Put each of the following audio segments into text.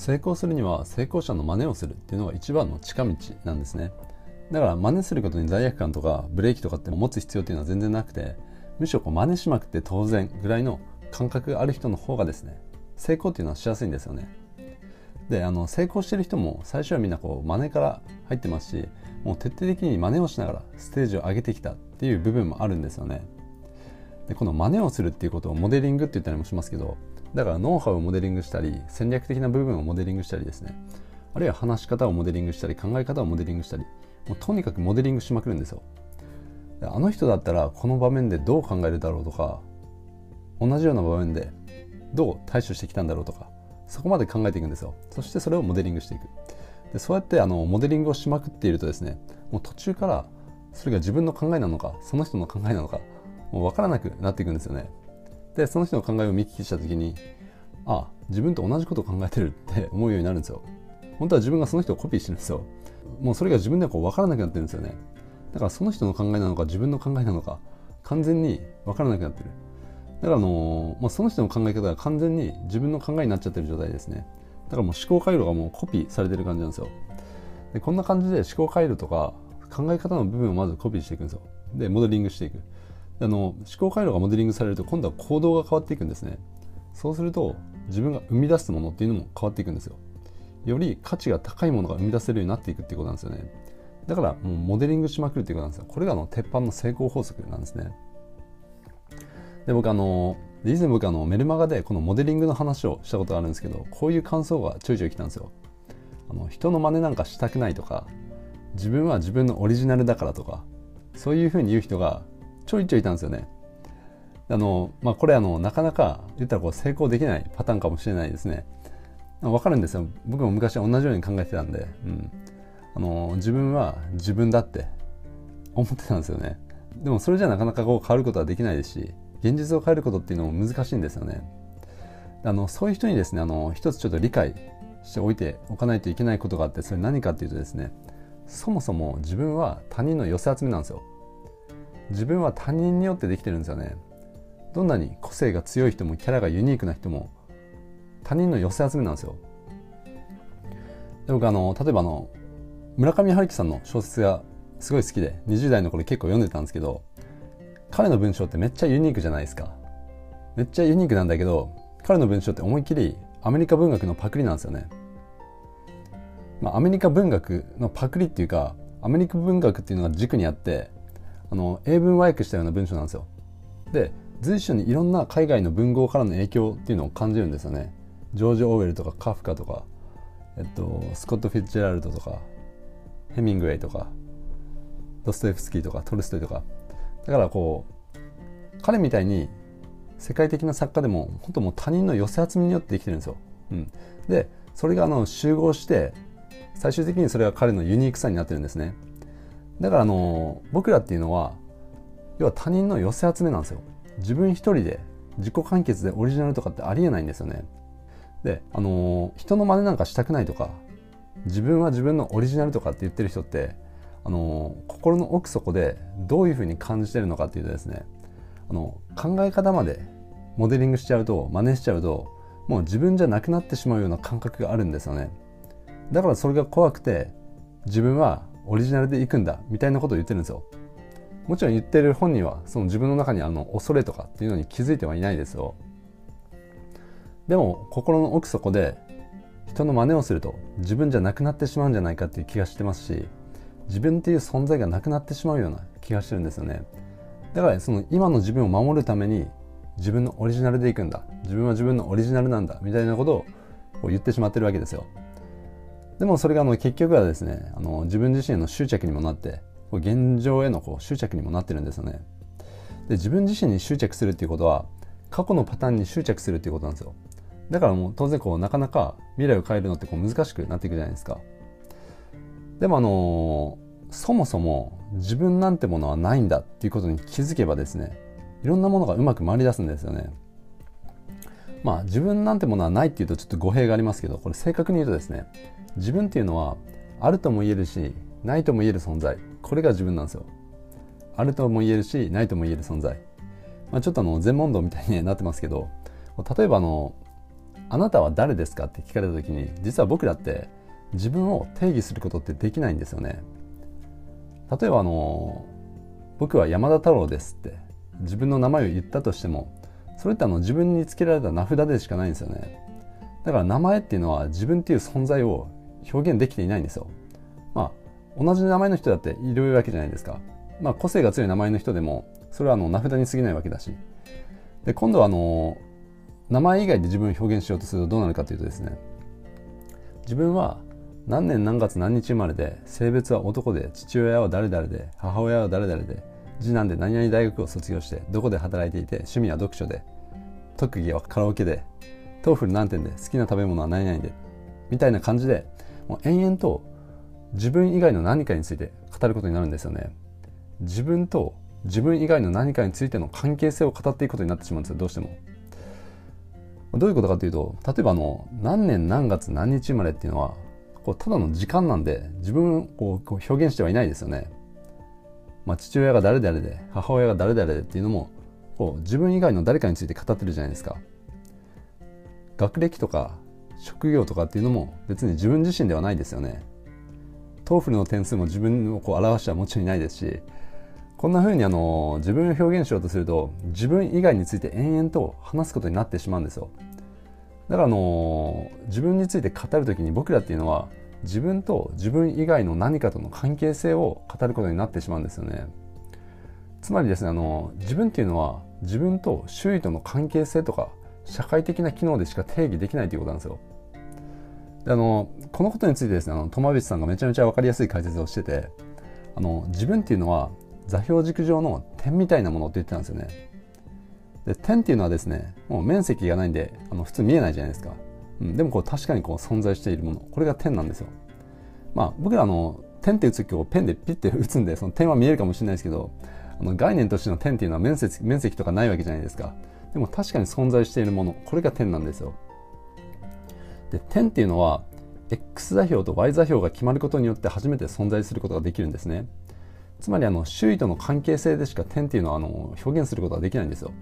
成功するには成功者の真似をするっていうのが一番の近道なんですね。だから真似することに罪悪感とかブレーキとかって持つ必要っていうのは全然なくてむしろこう真似しまくって当然ぐらいの感覚がある人の方がですね成功っていうのはしやすいんですよね。であの成功してる人も最初はみんなこう真似から入ってますしもう徹底的に真似をしながらステージを上げてきたっていう部分もあるんですよね。でこの真似をするっていうことをモデリングって言ったりもしますけどだからノウハウをモデリングしたり戦略的な部分をモデリングしたりですね。あるいは話し方をモデリングしたり考え方をモデリングしたり。もうとにかくモデリングしまくるんですよ。あの人だったらこの場面でどう考えるだろうとか同じような場面でどう対処してきたんだろうとかそこまで考えていくんですよ。そしてそれをモデリングしていく。でそうやってあのモデリングをしまくっているとですねもう途中からそれが自分の考えなのかその人の考えなのかもう分からなくなっていくんですよね。でその人の考えを見聞きした時にあ自分と同じことを考えてるって 思うようになるんですよ。本当は自分がその人をコピーしてるんですよ。もうそれが自分ではこう分からなくなってるんですよね。だからその人の考えなのか自分の考えなのか完全に分からなくなってる。だからあのまあ、その人の考え方が完全に自分の考えになっちゃってる状態ですね。だからもう思考回路がもうコピーされてる感じなんですよ。でこんな感じで思考回路とか考え方の部分をまずコピーしていくんですよ。でモデリングしていく。あの思考回路がモデリングされると今度は行動が変わっていくんですね。そうすると自分が生み出すものっていうのも変わっていくんですよ。より価値が高いものが生み出せるようになっていくっていうことなんですよね。だからもうモデリングしまくるっていうことなんですよ。これがあの鉄板の成功法則なんですね。で僕あの以前僕あのメルマガでこのモデリングの話をしたことがあるんですけどこういう感想がちょいちょい来たんですよ。あの人の真似なんかしたくないとか自分は自分のオリジナルだからとかそういうふうに言う人がちょいちょいいたんですよね。あの、まあ、これあのなかなか言ったらこう成功できないパターンかもしれないですね。わかるんですよ。僕も昔は同じように考えてたんで、うん、あの自分は自分だって思ってたんですよね。でもそれじゃなかなかこう変わることはできないですし現実を変えることっていうのも難しいんですよね。あのそういう人にですねあの一つちょっと理解しておいておかないといけないことがあってそれ何かっていうとですねそもそも自分は他人の寄せ集めなんですよ。自分は他人によってできてるんですよね。どんなに個性が強い人もキャラがユニークな人も他人の寄せ集めなんですよ。で僕あの例えばあの村上春樹さんの小説がすごい好きで20代の頃結構読んでたんですけど彼の文章ってめっちゃユニークじゃないですか。めっちゃユニークなんだけど彼の文章って思いっきりアメリカ文学のパクリなんですよね。まあ、アメリカ文学のパクリっていうかアメリカ文学っていうのが軸にあってあの英文和訳したような文章なんですよ。で随所にいろんな海外の文豪からの影響っていうのを感じるんですよね。ジョージ・オーウェルとかカフカとか、えっと、スコット・フィッツジェラルドとかヘミングウェイとかドストエフスキーとかトルストイとか。だからこう彼みたいに世界的な作家でも本当もう他人の寄せ集めによって生きてるんですよ、うん、でそれがあの集合して最終的にそれが彼のユニークさになってるんですね。だからあの僕らっていうのは要は他人の寄せ集めなんですよ。自分一人で自己完結でオリジナルとかってありえないんですよね。であの人の真似なんかしたくないとか自分は自分のオリジナルとかって言ってる人ってあの心の奥底でどういうふうに感じてるのかっていうとですねあの考え方までモデリングしちゃうと真似しちゃうともう自分じゃなくなってしまうような感覚があるんですよね。だからそれが怖くて自分はオリジナルで行くんだみたいなことを言ってるんですよ。もちろん言ってる本人はその自分の中にあの恐れとかっていうのに気づいてはいないですよ。でも心の奥底で人の真似をすると自分じゃなくなってしまうんじゃないかっていう気がしてますし自分っていう存在がなくなってしまうような気がしてるんですよね。だからその今の自分を守るために自分のオリジナルでいくんだ。自分は自分のオリジナルなんだみたいなことを言ってしまってるわけですよ。でもそれがあの結局はですねあの自分自身への執着にもなって現状へのこう執着にもなってるんですよね。で自分自身に執着するっていうことは過去のパターンに執着するっていうことなんですよ。だからもう当然こうなかなか未来を変えるのってこう難しくなっていくじゃないですか。でもあのそもそも自分なんてものはないんだっていうことに気づけばですねいろんなものがうまく回り出すんですよね。まあ自分なんてものはないっていうとちょっと語弊がありますけどこれ正確に言うとですね自分っていうのはあるとも言えるしないとも言える存在。これが自分なんですよ。あるとも言えるしないとも言える存在、まあ、ちょっとあの全問答みたいになってますけど例えばあのあなたは誰ですかって聞かれた時に実は僕らって自分を定義することってできないんですよね。例えばあの僕は山田太郎ですって自分の名前を言ったとしてもそれってあの自分につけられた名札でしかないんですよね。だから名前っていうのは自分っていう存在を表現できていないんですよ。まあ同じ名前の人だっているわけじゃないですか。まあ個性が強い名前の人でもそれはあの名札に過ぎないわけだし。で今度はあの名前以外で自分を表現しようとするとどうなるかというとですね。自分は何年何月何日生まれで性別は男で父親は誰々で母親は誰々で次男で何々大学を卒業してどこで働いていて趣味は読書で特技はカラオケでTOEFL 何点で好きな食べ物は何々でみたいな感じでもう延々と自分以外の何かについて語ることになるんですよね。自分と自分以外の何かについての関係性を語っていくことになってしまうんですよどうしても。どういうことかというと例えばあの何年何月何日生まれっていうのはこうただの時間なんで自分をこう表現してはいないですよね。まあ、父親が誰々で母親が誰々でっていうのもこう自分以外の誰かについて語ってるじゃないですか。学歴とか職業とかっていうのも別に自分自身ではないですよね。 TOEFL の点数も自分をこう表してはもちろんいないですしこんな風にあの自分を表現しようとすると自分以外について延々と話すことになってしまうんですよ。だからあの自分について語る時に僕らっていうのは自分と自分以外の何かとの関係性を語ることになってしまうんですよね。つまりですねあの自分っていうのは自分と周囲との関係性とか社会的な機能でしか定義できないということなんですよ。であのこのことについてですねあの友淵さんがめちゃめちゃ分かりやすい解説をしててあの自分っていうのは座標軸上の点みたいなものって言ってたんですよね。で点っていうのはですねもう面積がないんであの普通見えないじゃないですか。うん、でもこう確かにこう存在しているもの。これが点なんですよ。まあ僕らの点って打つ時をペンでピッて打つんでその点は見えるかもしれないですけどあの概念としての点っていうのは面積面積とかないわけじゃないですか。でも確かに存在しているもの。これが点なんですよ。で点っていうのは X 座標と Y 座標が決まることによって初めて存在することができるんですね。つまりあの周囲との関係性でしか点っていうのはあの表現することができないんですよ。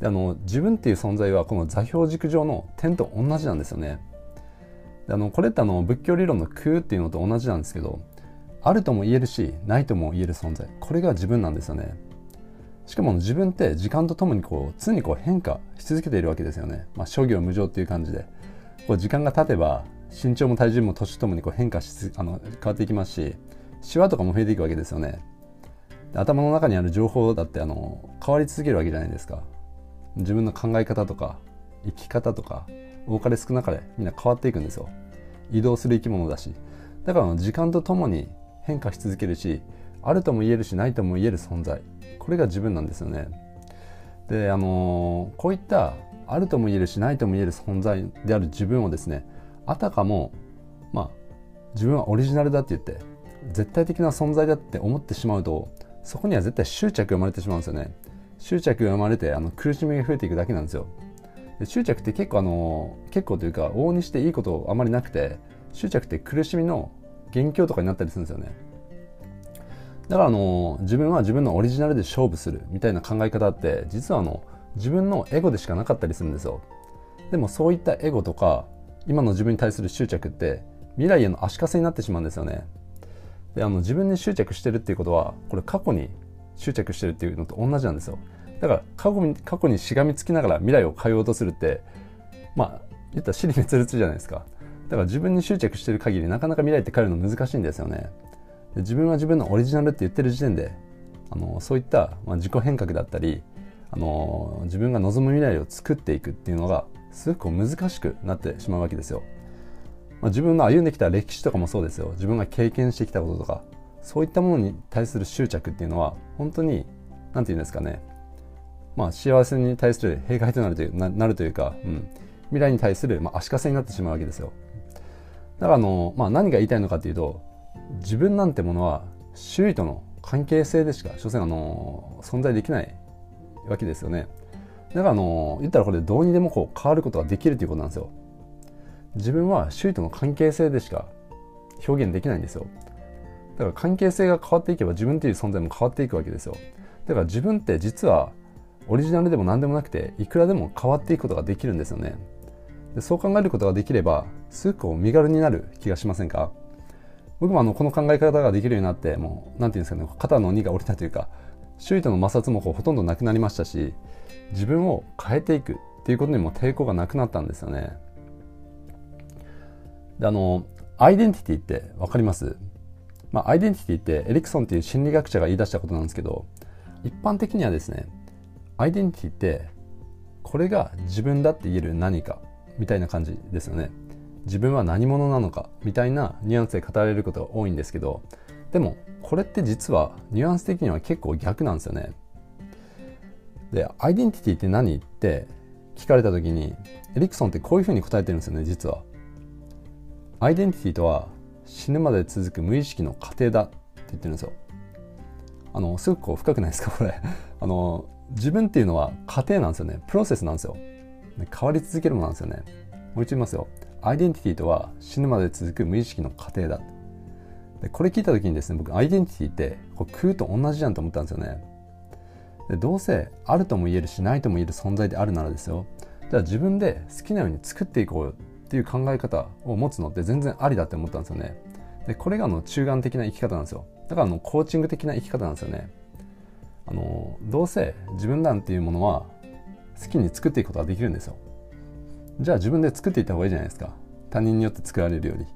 であの自分っていう存在はこの座標軸上の点と同じなんですよね。であのこれってあの仏教理論の空っていうのと同じなんですけどあるとも言えるしないとも言える存在。これが自分なんですよね。しかも自分って時間とともにこう常にこう変化し続けているわけですよね、まあ、諸行無常っていう感じで。こう時間が経てば身長も体重も年ともにこう変化しあの変わっていきますしシワとかも増えていくわけですよね。頭の中にある情報だってあの変わり続けるわけじゃないですか。自分の考え方とか生き方とか多かれ少なかれみんな変わっていくんですよ。移動する生き物だし。だから時間とともに変化し続けるしあるとも言えるしないとも言える存在。これが自分なんですよね。であのー、こういったあるとも言えるしないとも言える存在である自分をですねあたかもまあ自分はオリジナルだって言って絶対的な存在だって思ってしまうとそこには絶対執着が生まれてしまうんですよね。執着が生まれてあの苦しみが増えていくだけなんですよ。で執着って結構あの結構というか往々にしていいことあまりなくて執着って苦しみの元凶とかになったりするんですよね。だからあの自分は自分のオリジナルで勝負するみたいな考え方って実はあの自分のエゴでしかなかったりするんですよ。でもそういったエゴとか今の自分に対する執着って未来への足かせになってしまうんですよね。であの自分に執着してるっていうことはこれ過去に執着してるっていうのと同じなんですよ。だから過去に過去にしがみつきながら未来を変えようとするってまあ言ったら死に滅裂じゃないですか。だから自分に執着してる限りなかなか未来って変えるの難しいんですよね。で自分は自分のオリジナルって言ってる時点であのそういった、まあ、自己変革だったりあの自分が望む未来を作っていくっていうのがすごく難しくなってしまうわけですよ、まあ、自分の歩んできた歴史とかもそうですよ。自分が経験してきたこととかそういったものに対する執着っていうのは本当に何て言うんですかね。まあ幸せに対する弊害となるというななるというか、うん、未来に対する、まあ、足かせになってしまうわけですよ。だからあの、まあ、何が言いたいのかというと自分なんてものは周囲との関係性でしか所詮あの存在できないわけですよね。だからあの言ったらこれどうにでもこう変わることができるということなんですよ。自分は周囲との関係性でしか表現できないんですよ。だから関係性が変わっていけば自分という存在も変わっていくわけですよ。だから自分って実はオリジナルでも何でもなくていくらでも変わっていくことができるんですよね。でそう考えることができればすごく身軽になる気がしませんか？僕もあのこの考え方ができるようになってもう何て言うんですかね肩の荷が下りたというか周囲との摩擦もこうほとんどなくなりましたし自分を変えていくっていうことにも抵抗がなくなったんですよね。であのアイデンティティって分かります？まあ、アイデンティティってエリクソンっていう心理学者が言い出したことなんですけど一般的にはですねアイデンティティってこれが自分だって言える何かみたいな感じですよね。自分は何者なのかみたいなニュアンスで語られることが多いんですけどでもこれって実はニュアンス的には結構逆なんですよね。でアイデンティティって何って聞かれた時にエリクソンってこういうふうに答えてるんですよね実は。アイデンティティとは死ぬまで続く無意識の過程だって言ってるんですよ。あのすごくこう深くないですか？これ。あの自分っていうのは過程なんですよね。プロセスなんですよ。変わり続けるものなんですよね。もう一度言いますよ。アイデンティティとは死ぬまで続く無意識の過程だ。でこれ聞いた時にですね僕アイデンティティってこう空と同じじゃんと思ったんですよね。でどうせあるとも言えるしないとも言える存在であるならですよ。じゃあ自分で好きなように作っていこうっていう考え方を持つのって全然ありだって思ったんですよね。でこれがあの中間的な生き方なんですよ。だからあのコーチング的な生き方なんですよね。あのどうせ自分なんていうものは好きに作っていくことができるんですよ。じゃあ自分で作っていった方がいいじゃないですか。他人によって作られるより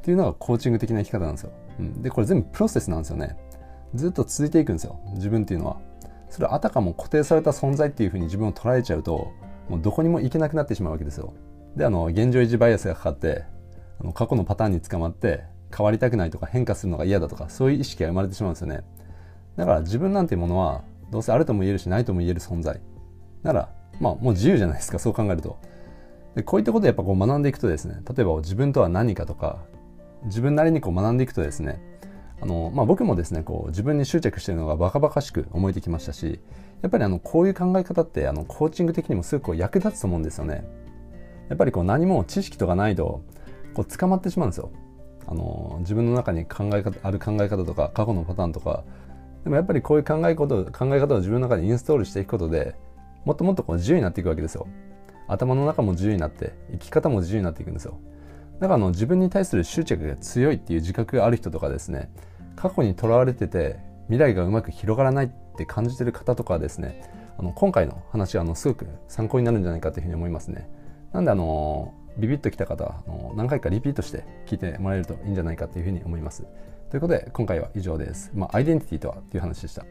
っていうのがコーチング的な生き方なんですよ、うん、でこれ全部プロセスなんですよね。ずっと続いていくんですよ。自分っていうのは。それあたかも固定された存在っていうふうに自分を捉えちゃうともうどこにも行けなくなってしまうわけですよ。であの現状維持バイアスがかかってあの過去のパターンに捕まって変わりたくないとか変化するのが嫌だとかそういう意識が生まれてしまうんですよね。だから自分なんていうものはどうせあるとも言えるしないとも言える存在。ならまあもう自由じゃないですかそう考えると。でこういったことをやっぱこう学んでいくとですね例えば自分とは何かとか自分なりにこう学んでいくとですねあの、まあ、僕もですねこう自分に執着してるのがバカバカしく思えてきましたしやっぱりあのこういう考え方ってあのコーチング的にもすごく役立つと思うんですよね。やっぱりこう何も知識とかないとこう捕まってしまうんですよ。あの自分の中に考え方ある考え方とか過去のパターンとか。でもやっぱりこういう考えこと考え方を自分の中でインストールしていくことでもっともっとこう自由になっていくわけですよ。頭の中も自由になって生き方も自由になっていくんですよ。だからあの自分に対する執着が強いっていう自覚がある人とかですね過去にとらわれてて未来がうまく広がらないって感じてる方とかはですねあの今回の話はあのすごく参考になるんじゃないかというふうに思いますね。なんであのビビッときた方はあの何回かリピートして聞いてもらえるといいんじゃないかというふうに思います。ということで今回は以上です、まあ、アイデンティティとはという話でした。